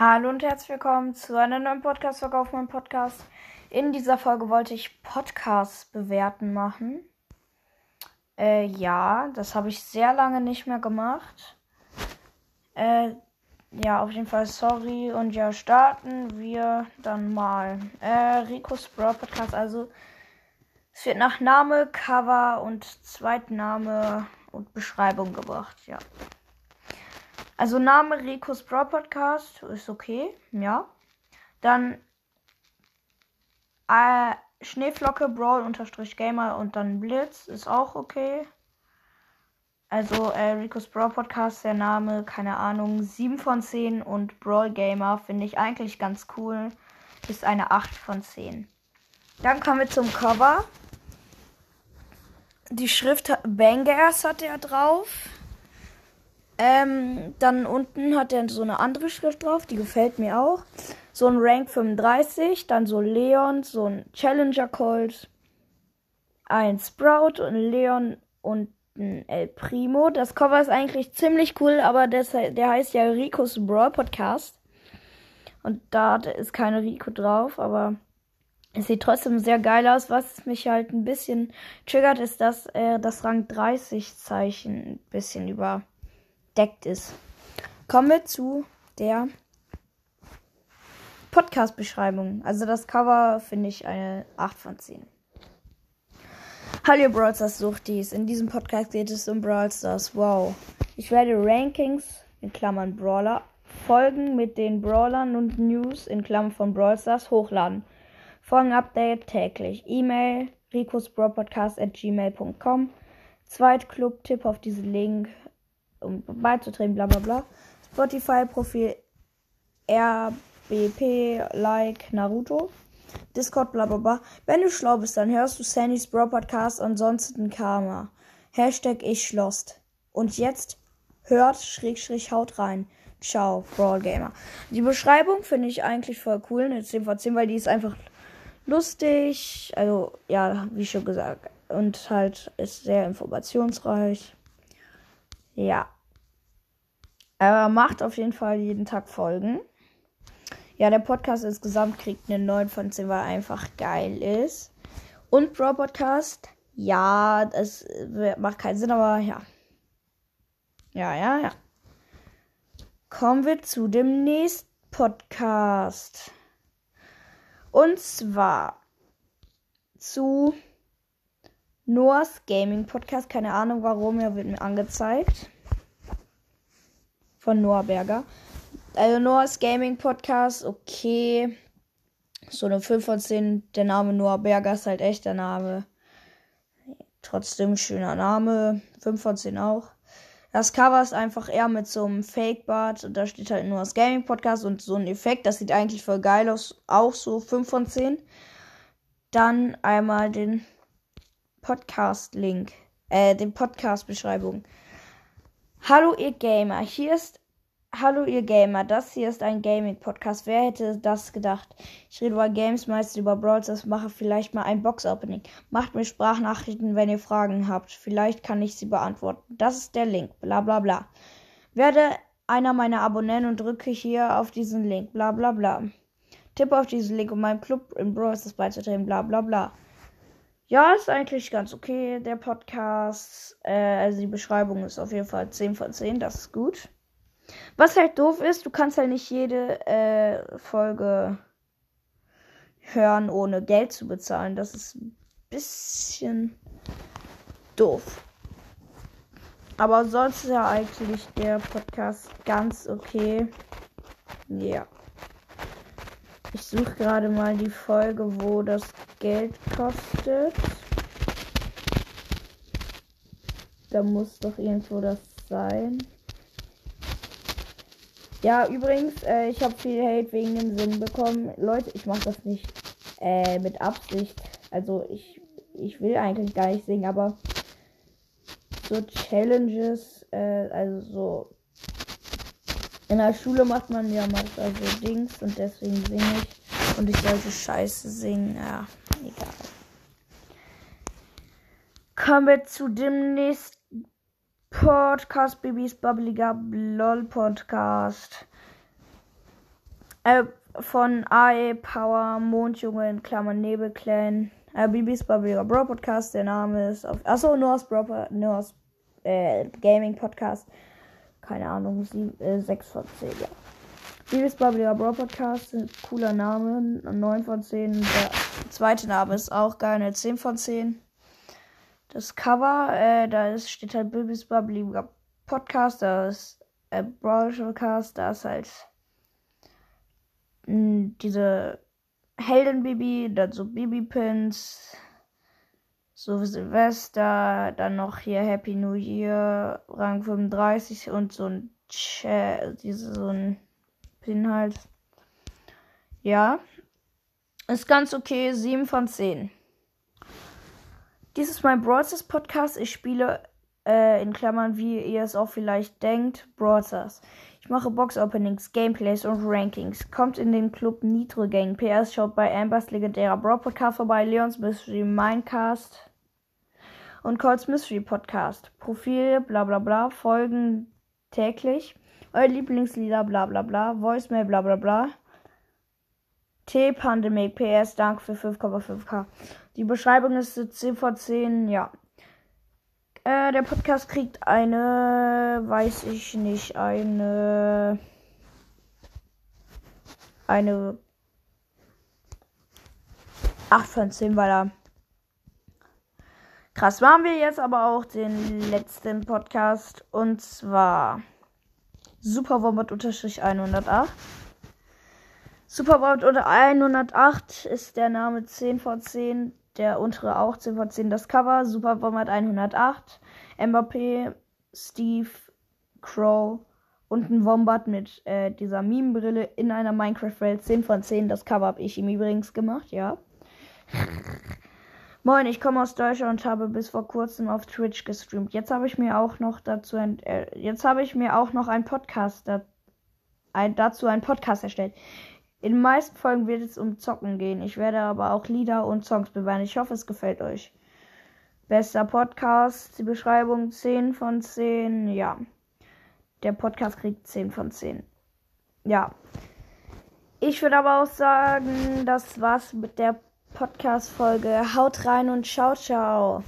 Hallo und herzlich willkommen zu einer neuen Podcast-Folge auf meinem Podcast. In dieser Folge wollte ich Podcasts bewerten machen. Äh, ja, das habe ich sehr lange nicht mehr gemacht. Äh, ja, auf jeden Fall sorry. Und ja, starten wir dann mal. Äh, Rico's Brawl Podcast. Also, es wird nach Name, Cover und Zweitname und Beschreibung gebracht. Ja. Also Name Rico's Brawl Podcast ist okay, ja. Dann äh, Schneeflocke Brawl unterstrich Gamer und dann Blitz ist auch okay. Also äh, Rico's Brawl Podcast, der Name, keine Ahnung, 7 von 10 und Brawl Gamer finde ich eigentlich ganz cool. Ist eine 8 von 10. Dann kommen wir zum Cover. Die Schrift Bangers hat er drauf. Ähm, dann unten hat er so eine andere Schrift drauf, die gefällt mir auch. So ein Rank 35, dann so Leon, so ein Challenger Colt, ein Sprout und Leon und ein El Primo. Das Cover ist eigentlich ziemlich cool, aber das, der heißt ja Ricos Brawl Podcast. Und da ist keine Rico drauf, aber es sieht trotzdem sehr geil aus. Was mich halt ein bisschen triggert, ist, dass er das Rang 30 Zeichen ein bisschen über verdeckt ist. Kommen wir zu der Podcast-Beschreibung. Also das Cover finde ich eine 8 von 10. Hallo Brawl Stars Suchtis. In diesem Podcast geht es um Brawl Stars. Wow. Ich werde Rankings in Klammern Brawler, Folgen mit den Brawlern und News in Klammern von Brawl Stars hochladen. Folgen-Update täglich. E-Mail ricosbrawlpodcast at gmail.com. Zweitclub-Tipp auf diesen Link um beizutreten, bla bla bla. Spotify-Profil RBP, Like, Naruto. Discord, bla bla bla. Wenn du schlau bist, dann hörst du Sandys Bro Podcast, ansonsten Karma. Hashtag ich schlost. Und jetzt hört, schräg, schräg, haut rein. Ciao, Brawl Gamer. Die Beschreibung finde ich eigentlich voll cool, eine 10 von 10, weil die ist einfach lustig. Also, ja, wie schon gesagt. Und halt ist sehr informationsreich. Ja. Er macht auf jeden Fall jeden Tag Folgen. Ja, der Podcast insgesamt kriegt eine 9 von 10, weil er einfach geil ist. Und Pro Podcast, ja, das macht keinen Sinn, aber ja. Ja, ja, ja. Kommen wir zu dem nächsten Podcast. Und zwar zu Noahs Gaming Podcast. Keine Ahnung warum, er wird mir angezeigt. Von Noah Berger. Also Noahs Gaming Podcast, okay. So eine 5 von 10. Der Name Noah Berger ist halt echt der Name. Trotzdem schöner Name. 5 von 10 auch. Das Cover ist einfach eher mit so einem Fake-Bart und da steht halt Noahs Gaming Podcast und so ein Effekt. Das sieht eigentlich voll geil aus. Auch so 5 von 10. Dann einmal den Podcast-Link, äh, den Podcast-Beschreibung. Hallo ihr Gamer, hier ist Hallo ihr Gamer, das hier ist ein Gaming-Podcast. Wer hätte das gedacht? Ich rede über Games, meist über Brawls, das mache vielleicht mal ein Box-Opening. Macht mir Sprachnachrichten, wenn ihr Fragen habt. Vielleicht kann ich sie beantworten. Das ist der Link, bla bla bla. Werde einer meiner Abonnenten und drücke hier auf diesen Link, bla bla bla. Tippe auf diesen Link, um meinem Club in Brawls beizutreten, bla bla bla. Ja, ist eigentlich ganz okay, der Podcast. Äh, also die Beschreibung ist auf jeden Fall 10 von 10, das ist gut. Was halt doof ist, du kannst halt nicht jede äh, Folge hören, ohne Geld zu bezahlen. Das ist ein bisschen doof. Aber sonst ist ja eigentlich der Podcast ganz okay. Ja. Ich suche gerade mal die Folge, wo das Geld kostet. Da muss doch irgendwo das sein. Ja, übrigens, äh, ich habe viel Hate wegen dem Singen bekommen. Leute, ich mache das nicht äh, mit Absicht. Also ich, ich will eigentlich gar nicht singen, aber so Challenges, äh, also so in der Schule macht man ja manchmal so Dings und deswegen singe ich. Und ich sollte Scheiße singen. Ja, egal. Kommen wir zu dem nächsten Podcast. Babys Bubbliger LOL Podcast. Äh, von AE Power, Mondjunge in Klammern Nebelclan, äh, Bibis Bubbly Bro Podcast, der Name ist auf. Achso, Noah's Bro, Noah's äh, Gaming Podcast. Keine Ahnung, 6 äh, von 10, ja. Bibis Bubbly Bro Podcast, cooler Name, 9 von 10. Der zweite Name ist auch geil, eine 10 von 10. Das Cover, äh, da ist, steht halt Bibis Bubbly Podcast, da ist äh, Broadcast, da ist halt diese Heldenbaby, dann so Babypins, so Silvester, dann noch hier Happy New Year, Rang 35 und so ein Ch diese, so ein Pin halt. Ja. Ist ganz okay, 7 von 10. Dies ist mein Brawl Podcast. Ich spiele äh, in Klammern, wie ihr es auch vielleicht denkt, Brawl ich mache Box-Openings, Gameplays und Rankings. Kommt in den Club Nitro Gang. PS schaut bei Ambers legendärer Brawl Podcast vorbei, Leons Mystery Minecast und Colts Mystery Podcast. Profil, bla bla bla, Folgen täglich. Euer Lieblingslieder, bla bla bla, Voicemail, bla bla bla. T-Pandemic, PS, danke für 5,5k. Die Beschreibung ist 10 von 10, ja. Äh, der Podcast kriegt eine, weiß ich nicht, eine, eine 8 von 10, weil er krass waren wir jetzt aber auch den letzten Podcast und zwar Superwombat unterstrich 108. Superwombat unter 108 ist der Name 10 von 10 der untere auch 10 von 10 das Cover. Super Bomber 108. Mbappé, Steve, Crow und ein Wombat mit äh, dieser Meme-Brille in einer Minecraft-Welt. 10 von 10. Das Cover habe ich ihm übrigens gemacht, ja. Moin, ich komme aus Deutschland und habe bis vor kurzem auf Twitch gestreamt. Jetzt habe ich mir auch noch dazu ein, äh, jetzt habe ich mir auch noch einen Podcast da, ein, dazu einen Podcast erstellt. In den meisten Folgen wird es um Zocken gehen. Ich werde aber auch Lieder und Songs bewahren. Ich hoffe, es gefällt euch. Bester Podcast, die Beschreibung 10 von 10. Ja. Der Podcast kriegt 10 von 10. Ja. Ich würde aber auch sagen, das war's mit der Podcast-Folge. Haut rein und ciao, ciao.